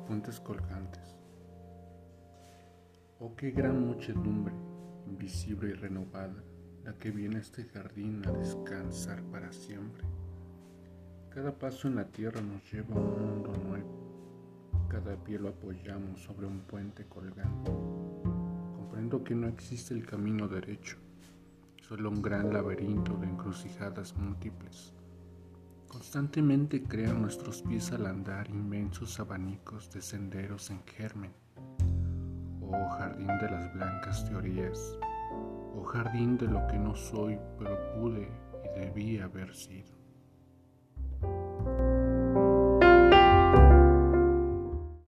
flores colgantes. Oh, qué gran muchedumbre, invisible y renovada, la que viene a este jardín a descansar para siempre. Cada paso en la tierra nos lleva a un mundo nuevo. Cada pie lo apoyamos sobre un puente colgante. Comprendo que no existe el camino derecho, solo un gran laberinto de encrucijadas múltiples. Constantemente crean nuestros pies al andar inmensos abanicos de senderos en germen. Oh jardín de las blancas teorías, oh jardín de lo que no soy pero pude y debí haber sido.